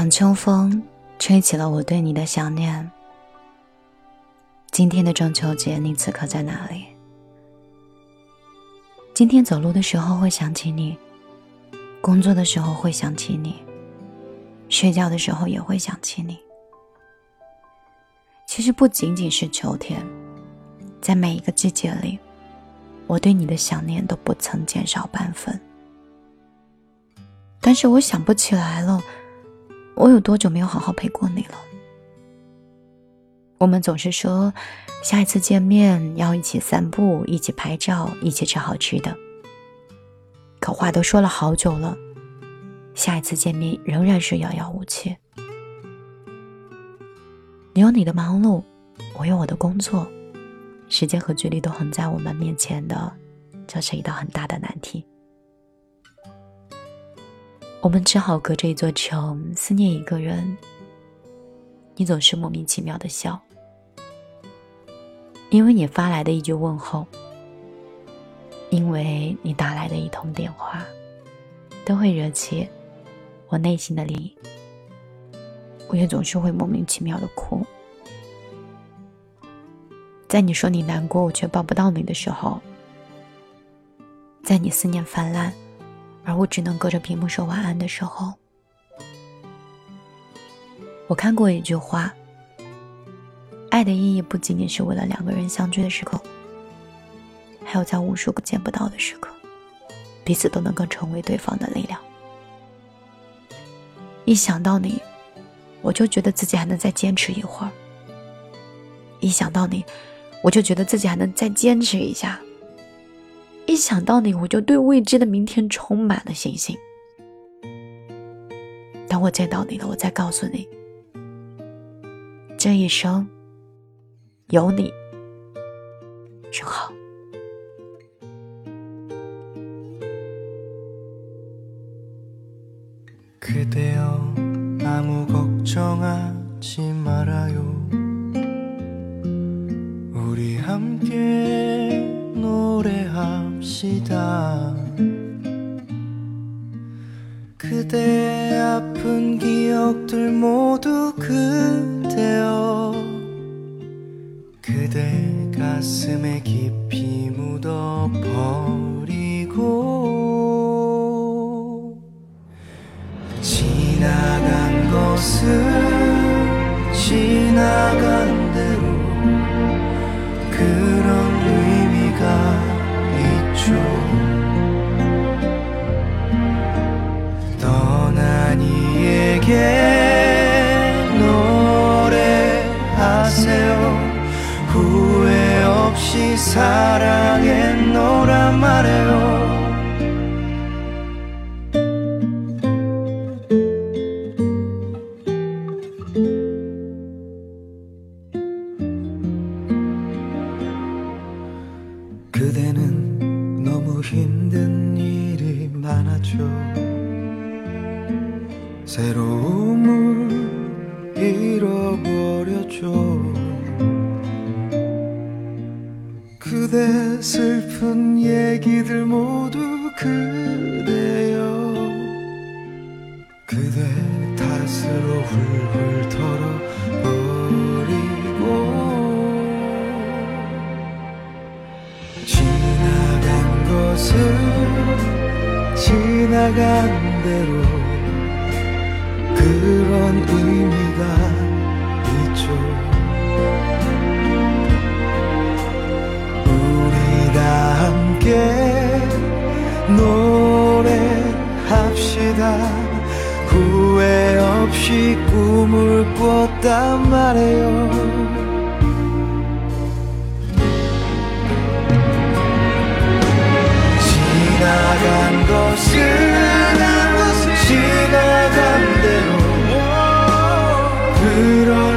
场秋风吹起了我对你的想念。今天的中秋节，你此刻在哪里？今天走路的时候会想起你，工作的时候会想起你，睡觉的时候也会想起你。其实不仅仅是秋天，在每一个季节里，我对你的想念都不曾减少半分。但是我想不起来了，我有多久没有好好陪过你了？我们总是说，下一次见面要一起散步，一起拍照，一起吃好吃的。可话都说了好久了，下一次见面仍然是遥遥无期。你有你的忙碌，我有我的工作，时间和距离都横在我们面前的，这是一道很大的难题。我们只好隔着一座城思念一个人。你总是莫名其妙的笑。因为你发来的一句问候，因为你打来的一通电话，都会惹起我内心的涟漪。我也总是会莫名其妙的哭。在你说你难过，我却抱不到你的时候；在你思念泛滥，而我只能隔着屏幕说晚安的时候，我看过一句话。爱的意义不仅仅是为了两个人相聚的时刻，还有在无数个见不到的时刻，彼此都能够成为对方的力量。一想到你，我就觉得自己还能再坚持一会儿；一想到你，我就觉得自己还能再坚持一下；一想到你我就对未知的明天充满了信心。等我见到你了我再告诉你这一生有你真好 노래합시다. 그대 아픈 기억들 모두 그대여. 그대 가슴에 깊이 묻어버리고 지나간 것은 이에게 노래하세요. 후회 없이 사랑했노라 말해요. 그대는 너무 힘든 일이 많았죠 새로움을 잃어버렸죠. 그대 슬픈 얘기들 모두 그대여. 그대 탓으로 훌훌 털어버리고. 지나간 것은 지나간 대로 그런 의미가 있죠. 우리 다 함께 노래합시다. 후회 없이 꿈을 꿨단 말이에요. 지나간 것은 good